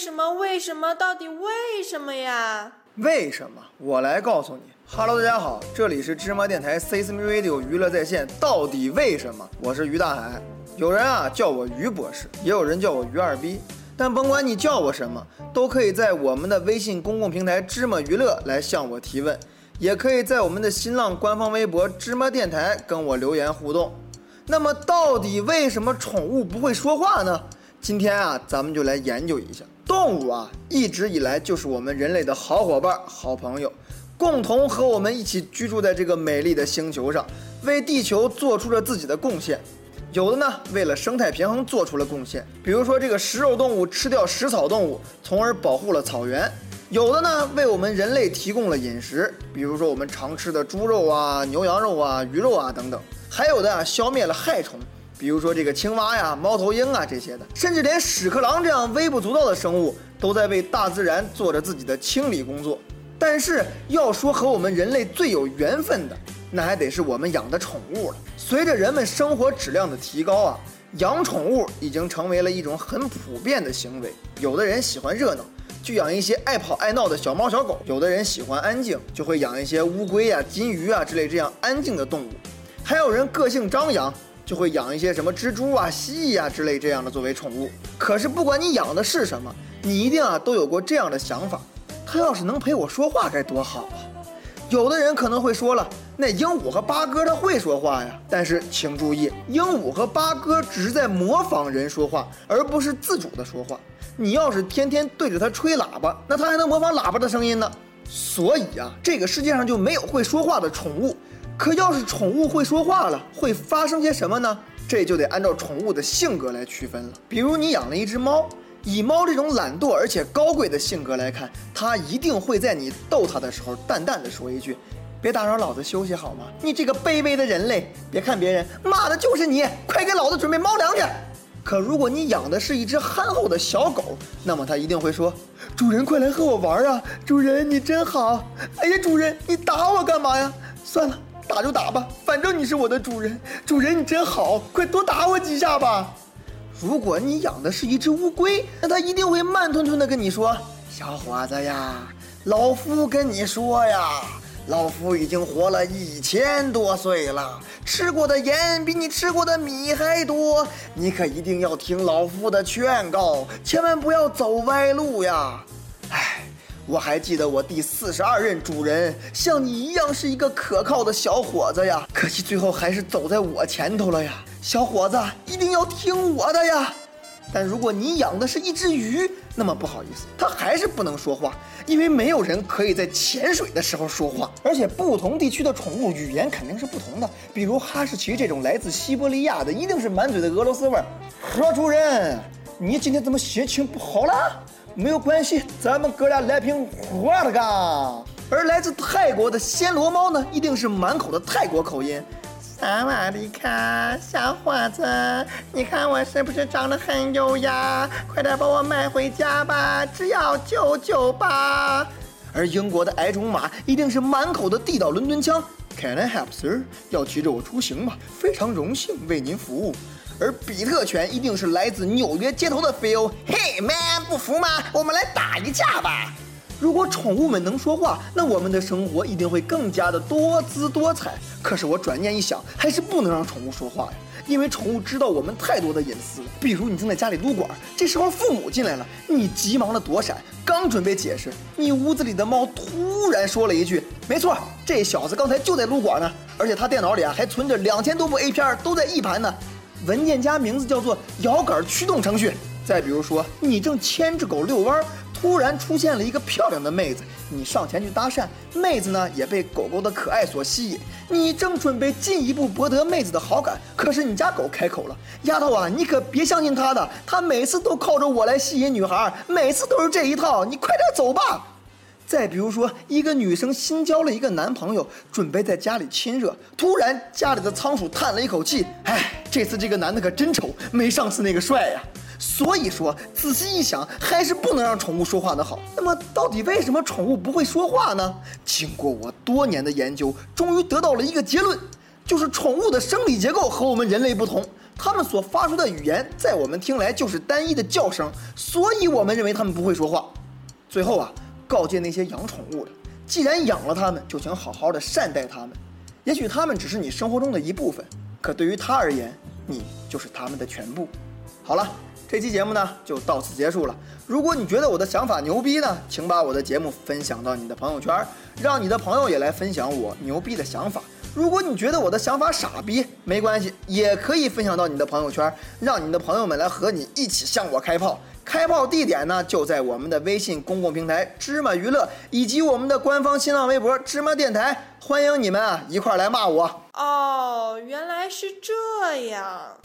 什么？为什么？到底为什么呀？为什么？我来告诉你。Hello，大家好，这里是芝麻电台 s e s m e Radio 娱乐在线。到底为什么？我是于大海。有人啊叫我于博士，也有人叫我于二逼。但甭管你叫我什么，都可以在我们的微信公共平台芝麻娱乐来向我提问，也可以在我们的新浪官方微博芝麻电台跟我留言互动。那么，到底为什么宠物不会说话呢？今天啊，咱们就来研究一下。动物啊，一直以来就是我们人类的好伙伴、好朋友，共同和我们一起居住在这个美丽的星球上，为地球做出了自己的贡献。有的呢，为了生态平衡做出了贡献，比如说这个食肉动物吃掉食草动物，从而保护了草原；有的呢，为我们人类提供了饮食，比如说我们常吃的猪肉啊、牛羊肉啊、鱼肉啊等等；还有的啊，消灭了害虫，比如说这个青蛙呀、猫头鹰啊这些的，甚至连屎壳郎这样微不足道的生物，都在为大自然做着自己的清理工作。但是要说和我们人类最有缘分的，那还得是我们养的宠物了。随着人们生活质量的提高啊，养宠物已经成为了一种很普遍的行为。有的人喜欢热闹，就养一些爱跑爱闹的小猫小狗；有的人喜欢安静，就会养一些乌龟呀、金鱼啊之类这样安静的动物；还有人个性张扬，就会养一些什么蜘蛛啊、蜥蜴啊之类这样的作为宠物。可是不管你养的是什么，你一定啊都有过这样的想法：它要是能陪我说话该多好啊！有的人可能会说了，那鹦鹉和八哥它会说话呀。但是请注意，鹦鹉和八哥只是在模仿人说话，而不是自主的说话。你要是天天对着它吹喇叭，那它还能模仿喇叭的声音呢。所以啊，这个世界上就没有会说话的宠物。可要是宠物会说话了，会发生些什么呢？这就得按照宠物的性格来区分了。比如你养了一只猫。以猫这种懒惰而且高贵的性格来看，它一定会在你逗它的时候，淡淡的说一句：“别打扰老子休息好吗？你这个卑微的人类！别看别人骂的就是你，快给老子准备猫粮去！”可如果你养的是一只憨厚的小狗，那么它一定会说：“主人，快来和我玩啊！主人，你真好！哎呀，主人，你打我干嘛呀？算了，打就打吧，反正你是我的主人。主人，你真好，快多打我几下吧。”如果你养的是一只乌龟，那它一定会慢吞吞的跟你说：“小伙子呀，老夫跟你说呀，老夫已经活了一千多岁了，吃过的盐比你吃过的米还多，你可一定要听老夫的劝告，千万不要走歪路呀。”哎，我还记得我第四十二任主人像你一样是一个可靠的小伙子呀，可惜最后还是走在我前头了呀。小伙子，一定要听我的呀！但如果你养的是一只鱼，那么不好意思，它还是不能说话，因为没有人可以在潜水的时候说话。而且不同地区的宠物语言肯定是不同的，比如哈士奇这种来自西伯利亚的，一定是满嘴的俄罗斯味儿。何主任，你今天怎么心情不好了？没有关系，咱们哥俩来瓶喝的嘎。而来自泰国的暹罗猫呢，一定是满口的泰国口音。萨瓦迪卡，小伙子，你看我是不是长得很优雅？快点把我买回家吧，只要九九八。而英国的矮种马一定是满口的地道伦敦腔，Can I help, sir？要骑着我出行吗？非常荣幸为您服务。而比特犬一定是来自纽约街头的 Phil，Hey man，不服吗？我们来打一架吧。如果宠物们能说话，那我们的生活一定会更加的多姿多彩。可是我转念一想，还是不能让宠物说话呀，因为宠物知道我们太多的隐私。比如你正在家里撸管，这时候父母进来了，你急忙的躲闪，刚准备解释，你屋子里的猫突然说了一句：“没错，这小子刚才就在撸管呢，而且他电脑里啊还存着两千多部 A 片，都在 E 盘呢。文件夹名字叫做摇杆驱动程序。再比如说，你正牵着狗遛弯。突然出现了一个漂亮的妹子，你上前去搭讪，妹子呢也被狗狗的可爱所吸引。你正准备进一步博得妹子的好感，可是你家狗开口了：“丫头啊，你可别相信他的，他每次都靠着我来吸引女孩，每次都是这一套，你快点走吧。”再比如说，一个女生新交了一个男朋友，准备在家里亲热，突然家里的仓鼠叹了一口气：“唉，这次这个男的可真丑，没上次那个帅呀。”所以说，仔细一想，还是不能让宠物说话的好。那么，到底为什么宠物不会说话呢？经过我多年的研究，终于得到了一个结论，就是宠物的生理结构和我们人类不同，它们所发出的语言在我们听来就是单一的叫声，所以我们认为它们不会说话。最后啊，告诫那些养宠物的，既然养了它们，就请好好的善待它们。也许它们只是你生活中的一部分，可对于他而言，你就是他们的全部。好了。这期节目呢就到此结束了。如果你觉得我的想法牛逼呢，请把我的节目分享到你的朋友圈，让你的朋友也来分享我牛逼的想法。如果你觉得我的想法傻逼，没关系，也可以分享到你的朋友圈，让你的朋友们来和你一起向我开炮。开炮地点呢就在我们的微信公共平台芝麻娱乐，以及我们的官方新浪微博芝麻电台，欢迎你们啊一块来骂我。哦，原来是这样。